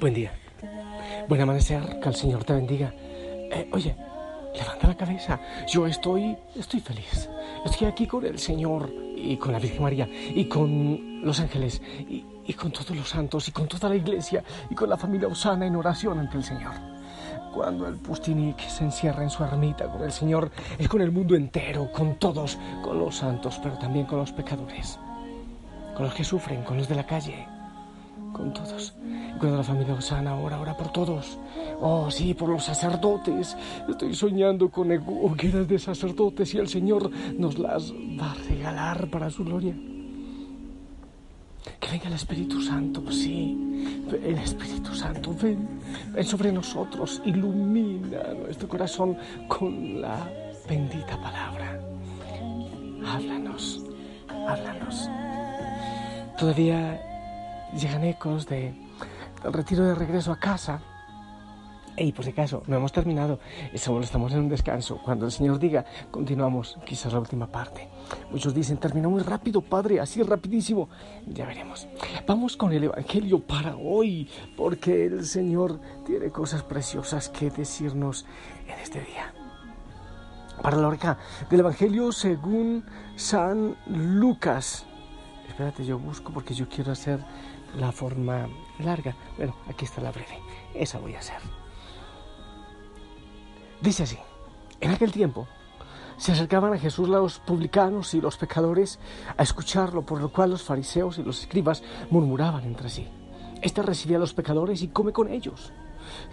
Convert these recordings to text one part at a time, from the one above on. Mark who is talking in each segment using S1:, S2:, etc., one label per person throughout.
S1: Buen día. Buen amanecer, que el Señor te bendiga. Eh, oye, levanta la cabeza. Yo estoy, estoy feliz. Estoy aquí con el Señor y con la Virgen María y con los ángeles y, con todos los santos y con toda la iglesia y con la familia Osana en oración ante el Señor. Cuando el Pustinik se encierra en su ermita con el Señor, es con el mundo entero, con todos, con los santos, pero también con los pecadores, con los que sufren, con los de la calle, con todos. Y cuando la familia Osana ora, ora por todos. Oh, sí, por los sacerdotes. Estoy soñando con hogueras de sacerdotes y el Señor nos las va a regalar para su gloria. Que venga el Espíritu Santo, sí. El Espíritu Santo, ven, ven sobre nosotros, ilumina nuestro corazón con la bendita palabra. Háblanos, háblanos. Todavía llegan ecos de, del retiro de regreso a casa. Y por si acaso, no hemos terminado, estamos en un descanso. Cuando el Señor diga, continuamos, quizás la última parte. Muchos dicen, terminó muy rápido, Padre, así rapidísimo. Ya veremos. Vamos con el Evangelio para hoy, porque el Señor tiene cosas preciosas que decirnos en este día. Para la hora del Evangelio según San Lucas. Espérate, yo busco porque yo quiero hacer la forma larga. Bueno, aquí está la breve. Esa voy a hacer. Dice así, en aquel tiempo se acercaban a Jesús los publicanos y los pecadores a escucharlo, por lo cual los fariseos y los escribas murmuraban entre sí. Este recibía a los pecadores y come con ellos.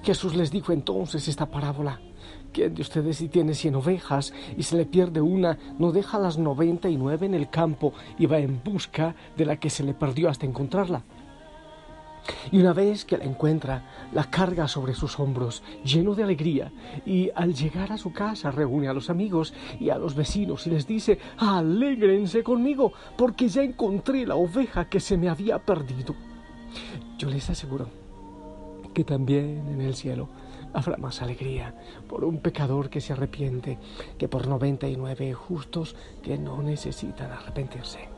S1: Jesús les dijo entonces esta parábola. ¿Quién de ustedes si tiene cien ovejas y se le pierde una, no deja las noventa y nueve en el campo y va en busca de la que se le perdió hasta encontrarla? Y una vez que la encuentra, la carga sobre sus hombros, lleno de alegría, y al llegar a su casa reúne a los amigos y a los vecinos y les dice, alégrense conmigo, porque ya encontré la oveja que se me había perdido. Yo les aseguro que también en el cielo habrá más alegría por un pecador que se arrepiente que por noventa y nueve justos que no necesitan arrepentirse.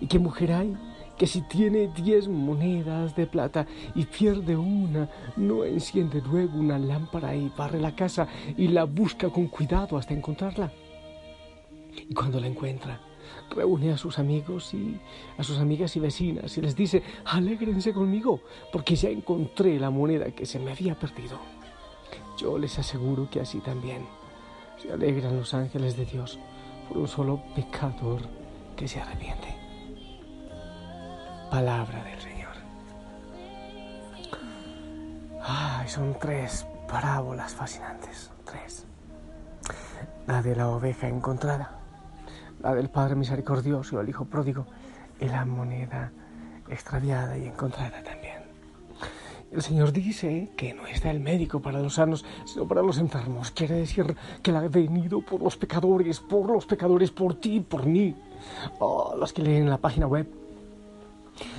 S1: ¿Y qué mujer hay? Que si tiene diez monedas de plata y pierde una, no enciende luego una lámpara y barre la casa y la busca con cuidado hasta encontrarla. Y cuando la encuentra, reúne a sus amigos y a sus amigas y vecinas y les dice, alégrense conmigo, porque ya encontré la moneda que se me había perdido. Yo les aseguro que así también se alegran los ángeles de Dios por un solo pecador que se arrepiente palabra del Señor. Ay, son tres parábolas fascinantes, tres. La de la oveja encontrada, la del Padre misericordioso, el Hijo pródigo, y la moneda extraviada y encontrada también. El Señor dice que no está el médico para los sanos, sino para los enfermos. Quiere decir que Él ha venido por los pecadores, por los pecadores, por ti, por mí. Oh, los que leen la página web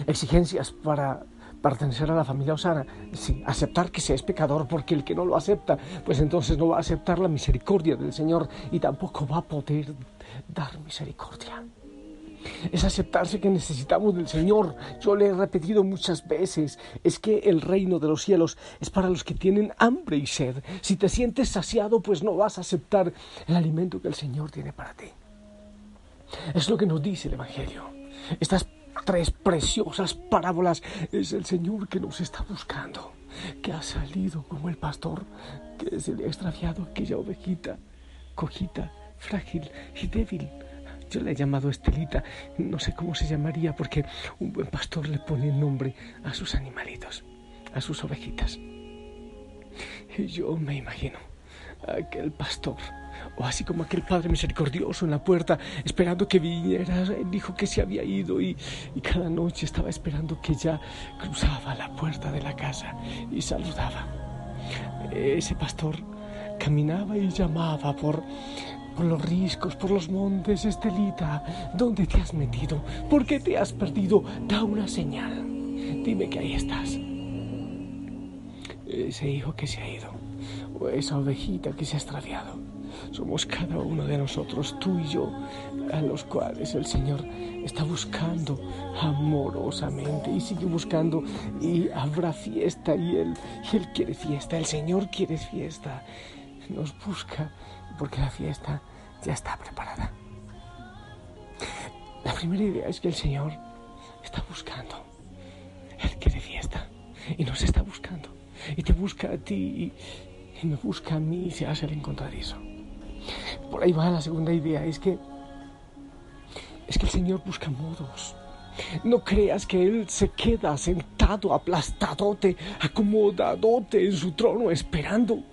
S1: Exigencias para pertenecer a la familia Osana, sí, aceptar que se es pecador, porque el que no lo acepta, pues entonces no va a aceptar la misericordia del Señor y tampoco va a poder dar misericordia. Es aceptarse que necesitamos del Señor. Yo le he repetido muchas veces, es que el reino de los cielos es para los que tienen hambre y sed. Si te sientes saciado, pues no vas a aceptar el alimento que el Señor tiene para ti. Es lo que nos dice el Evangelio. Estás tres preciosas parábolas es el Señor que nos está buscando, que ha salido como el pastor que se le ha extraviado aquella ovejita, cojita, frágil y débil. Yo le he llamado Estelita, no sé cómo se llamaría porque un buen pastor le pone nombre a sus animalitos, a sus ovejitas. Y yo me imagino aquel pastor, o así como aquel Padre misericordioso en la puerta, esperando que viniera el hijo que se había ido y, y cada noche estaba esperando que ya cruzaba la puerta de la casa y saludaba. Ese pastor caminaba y llamaba por, por los riscos, por los montes, Estelita. ¿Dónde te has metido? ¿Por qué te has perdido? Da una señal. Dime que ahí estás. Ese hijo que se ha ido, o esa ovejita que se ha extraviado, somos cada uno de nosotros, tú y yo, a los cuales el Señor está buscando amorosamente y sigue buscando y habrá fiesta y Él, y él quiere fiesta, el Señor quiere fiesta, nos busca porque la fiesta ya está preparada. La primera idea es que el Señor está buscando, Él quiere fiesta y nos está buscando y te busca a ti y, me busca a mí y se hace el encontradizo. Por ahí va la segunda idea, es que es que el Señor busca modos. No creas que Él se queda sentado, aplastadote, acomodadote en su trono, esperando.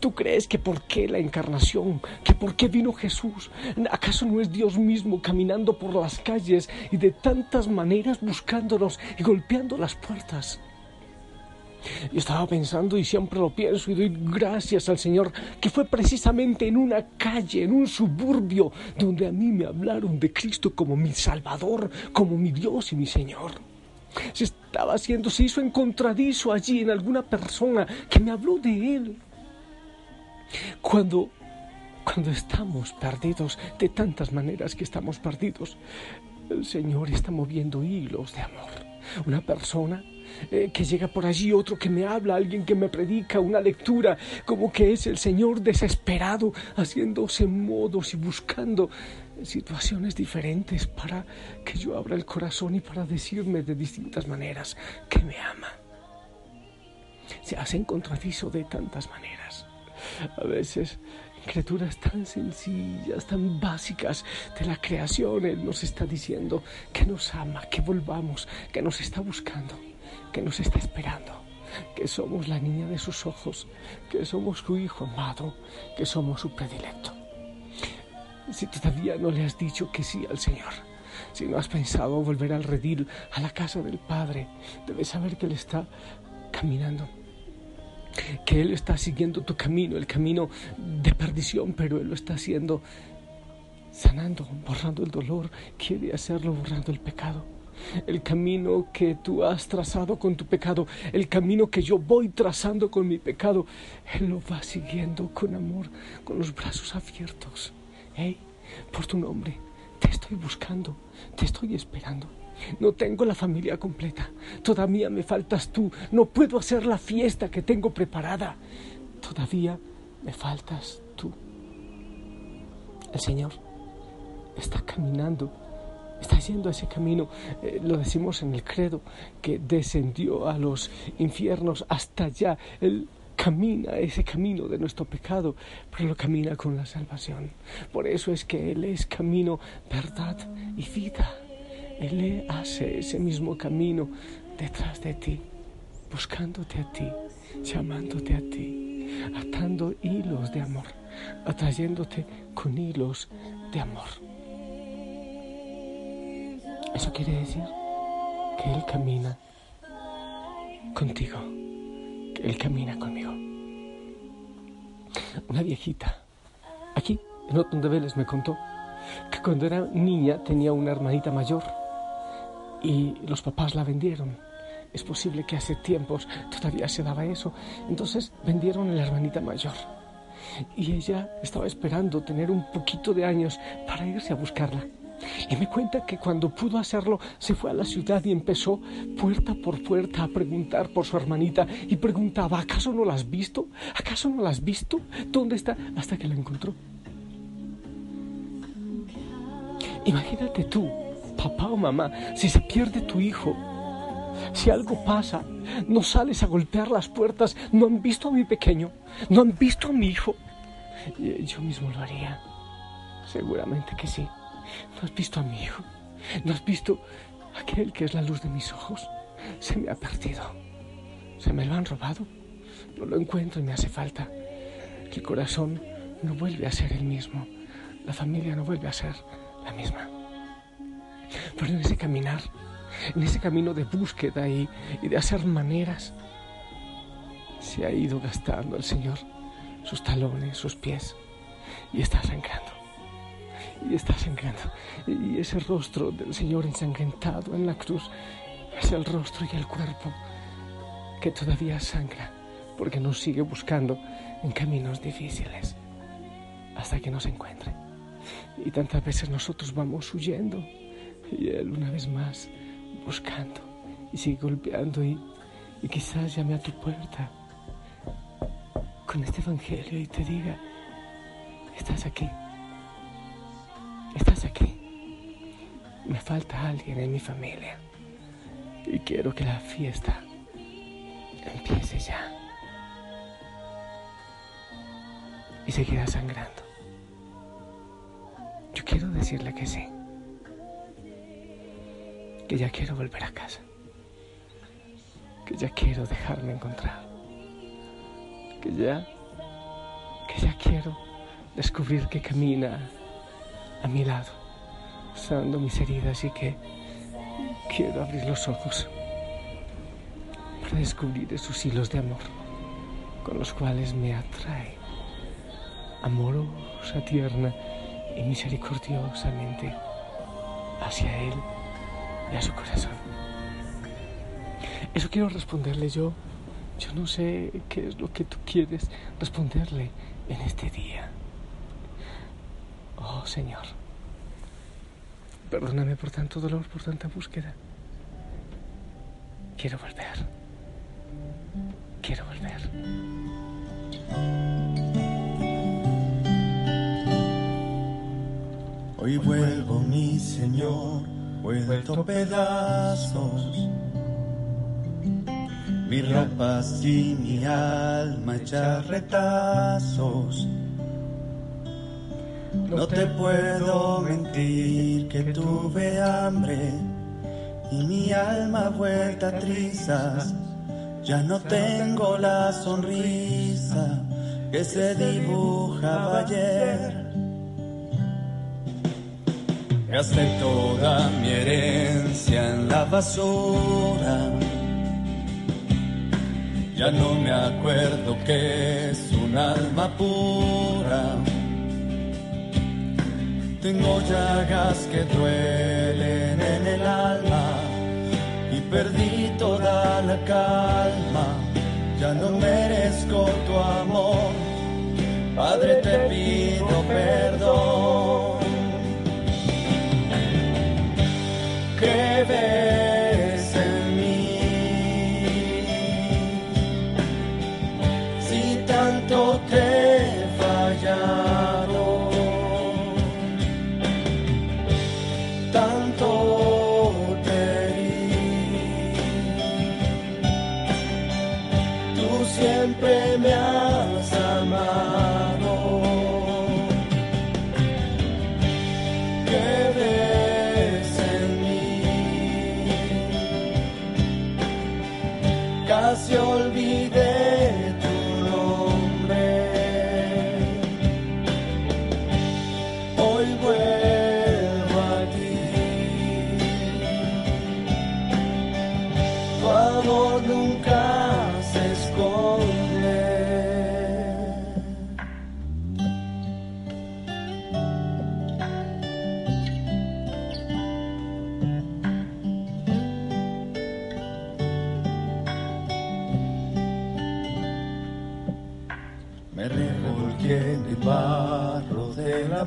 S1: ¿Tú crees que por qué la encarnación? ¿Que por qué vino Jesús? ¿Acaso no es Dios mismo caminando por las calles y de tantas maneras buscándonos y golpeando las puertas? Yo estaba pensando y siempre lo pienso y doy gracias al Señor que fue precisamente en una calle, en un suburbio, donde a mí me hablaron de Cristo como mi Salvador, como mi Dios y mi Señor. Se estaba haciendo, se hizo encontradizo allí en alguna persona que me habló de Él. Cuando, cuando estamos perdidos, de tantas maneras que estamos perdidos, el Señor está moviendo hilos de amor. Una persona eh, que llega por allí, otro que me habla, alguien que me predica, una lectura, como que es el Señor desesperado, haciéndose modos y buscando situaciones diferentes para que yo abra el corazón y para decirme de distintas maneras que me ama. Se hace encontradizo de tantas maneras. A veces criaturas tan sencillas, tan básicas de la creación. Él nos está diciendo que nos ama, que volvamos, que nos está buscando que nos está esperando, que somos la niña de sus ojos, que somos su hijo amado, que somos su predilecto. Si todavía no le has dicho que sí al Señor, si no has pensado volver al redil, a la casa del Padre, debes saber que Él está caminando, que Él está siguiendo tu camino, el camino de perdición, pero Él lo está haciendo sanando, borrando el dolor, quiere hacerlo borrando el pecado el camino que tú has trazado con tu pecado, el camino que yo voy trazando con mi pecado, Él lo va siguiendo con amor, con los brazos abiertos. Hey, por tu nombre, te estoy buscando, te estoy esperando. No tengo la familia completa, todavía me faltas tú, no puedo hacer la fiesta que tengo preparada, todavía me faltas tú. El Señor está caminando está yendo ese camino, eh, lo decimos en el credo, que descendió a los infiernos hasta allá. Él camina ese camino de nuestro pecado, pero lo camina con la salvación. Por eso es que Él es camino, verdad y vida. Él hace ese mismo camino detrás de ti, buscándote a ti, llamándote a ti, atando hilos de amor, atrayéndote con hilos de amor. Eso quiere decir que Él camina contigo, que Él camina conmigo. Una viejita, aquí, en Otón de Vélez, me contó que cuando era niña tenía una hermanita mayor y los papás la vendieron. Es posible que hace tiempos todavía se daba eso. Entonces vendieron a la hermanita mayor. Y ella estaba esperando tener un poquito de años para irse a buscarla. Y me cuenta que cuando pudo hacerlo se fue a la ciudad y empezó puerta por puerta a preguntar por su hermanita y preguntaba, ¿acaso no la has visto? ¿Acaso no la has visto? ¿Dónde está? Hasta que la encontró. Imagínate tú, papá o mamá, si se pierde tu hijo, si algo pasa, no sales a golpear las puertas, no han visto a mi pequeño, no han visto a mi hijo. Yo mismo lo haría, seguramente que sí. ¿No has visto a mi hijo? ¿No has visto aquel que es la luz de mis ojos? Se me ha perdido. Se me lo han robado. No lo encuentro y me hace falta. el corazón no vuelve a ser el mismo, la familia no vuelve a ser la misma. Pero en ese caminar, en ese camino de búsqueda y, y de hacer maneras, se ha ido gastando el Señor sus talones, sus pies, y está sangrando. Y está sangrando. Y ese rostro del Señor ensangrentado en la cruz es el rostro y el cuerpo que todavía sangra porque nos sigue buscando en caminos difíciles hasta que nos encuentre. Y tantas veces nosotros vamos huyendo y Él una vez más buscando y sigue golpeando y, y quizás llame a tu puerta con este Evangelio y te diga, estás aquí, estás aquí. Me falta alguien en mi familia y quiero que la fiesta empiece ya. Y seguirá sangrando. Yo quiero decirle que sí. Que ya quiero volver a casa. Que ya quiero dejarme encontrar. Que ya, que ya quiero descubrir que camina a mi lado, usando mis heridas y que quiero abrir los ojos para descubrir esos hilos de amor con los cuales me atrae, amorosa, tierna y misericordiosamente hacia Él y a su corazón. Eso quiero responderle yo. Yo no sé qué es lo que tú quieres responderle en este día. Oh Señor, perdóname por tanto dolor, por tanta búsqueda. Quiero volver. Quiero volver.
S2: Hoy vuelvo, mi Señor, vuelto pedazos. Mi ropa y mi alma hecha retazos. No te puedo mentir que tuve hambre y mi alma vuelta a trizas. Ya no tengo la sonrisa que se dibujaba ayer. Gasté toda mi herencia en la basura. Ya no me acuerdo que es un alma pura. Tengo llagas que duelen en el alma y perdí toda la calma. Ya no merezco tu amor. Padre, te pido perdón. Siempre me has amado.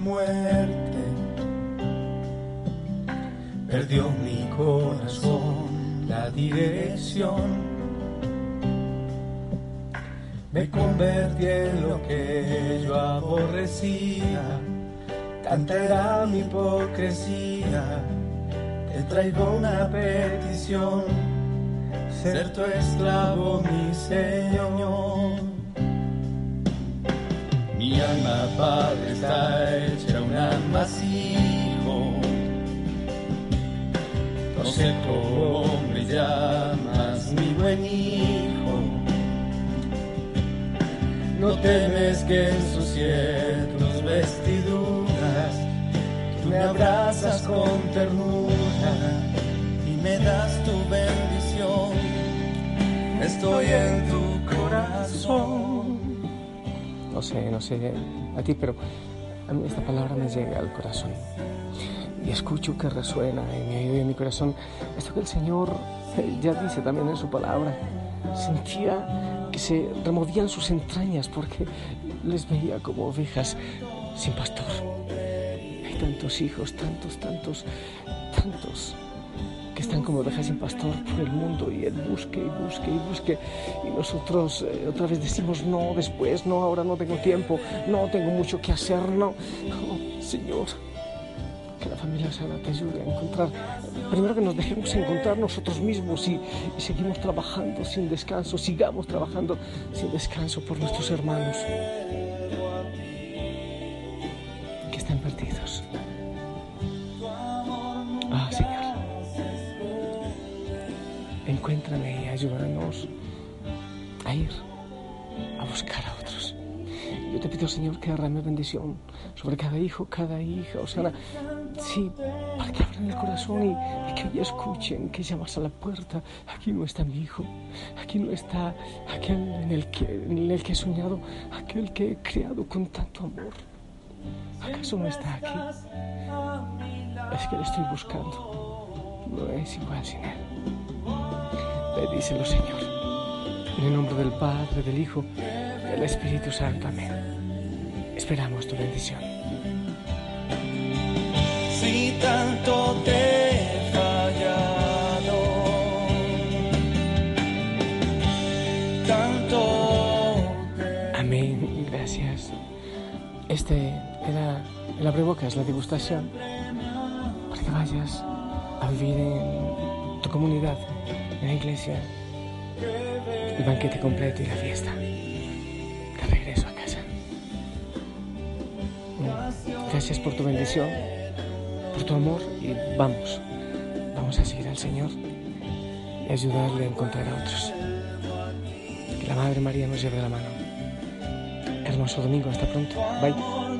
S2: Muerte. Perdió mi corazón la dirección. Me convertí en lo que yo aborrecía. Tanta mi hipocresía. Te traigo una petición. Ser tu esclavo, mi Señor. Mi alma, Padre, está hecha un amasijo. No sé cómo me llamas, mi buen hijo. No temes que ensucie tus vestiduras. Tú me abrazas con ternura y me das tu bendición. Estoy en tu corazón.
S1: No sé, no sé a ti, pero a mí esta palabra me llega al corazón. Y escucho que resuena en mi oído y en mi corazón esto que el Señor ya dice también en su palabra. Sentía que se removían sus entrañas porque les veía como ovejas sin pastor. Hay tantos hijos, tantos, tantos, tantos que están como ovejas sin pastor por el mundo y él busque y busque y busque y nosotros eh, otra vez decimos no, después, no, ahora no tengo tiempo, no tengo mucho que hacer, no. Oh, Señor, que la familia sana te ayude a encontrar, primero que nos dejemos encontrar nosotros mismos y, y seguimos trabajando sin descanso, sigamos trabajando sin descanso por nuestros hermanos ayúdanos a ir a buscar a otros. Yo te pido, Señor, que derrame bendición sobre cada hijo, cada hija, o sea, sí, para que abran el corazón y, y que hoy escuchen que llamas a la puerta. Aquí no está mi hijo, aquí no está aquel en el que, en el que he soñado, aquel que he creado con tanto amor. ¿Acaso no está aquí? Es que le estoy buscando. No es igual sin él. Bendícelo, Señor. En el nombre del Padre, del Hijo, del Espíritu Santo. Amén. Esperamos tu bendición.
S2: Si tanto te he fallado, tanto te
S1: Amén. Gracias. Este era el abrebocas, la degustación, para que vayas a vivir en tu comunidad, la iglesia, el banquete completo y la fiesta. De regreso a casa. Mm, Gracias por tu bendición, por tu amor y vamos, vamos a seguir al Señor y ayudarle a encontrar a otros. Que la Madre María nos lleve de la mano. Hermoso domingo, hasta pronto. Bye.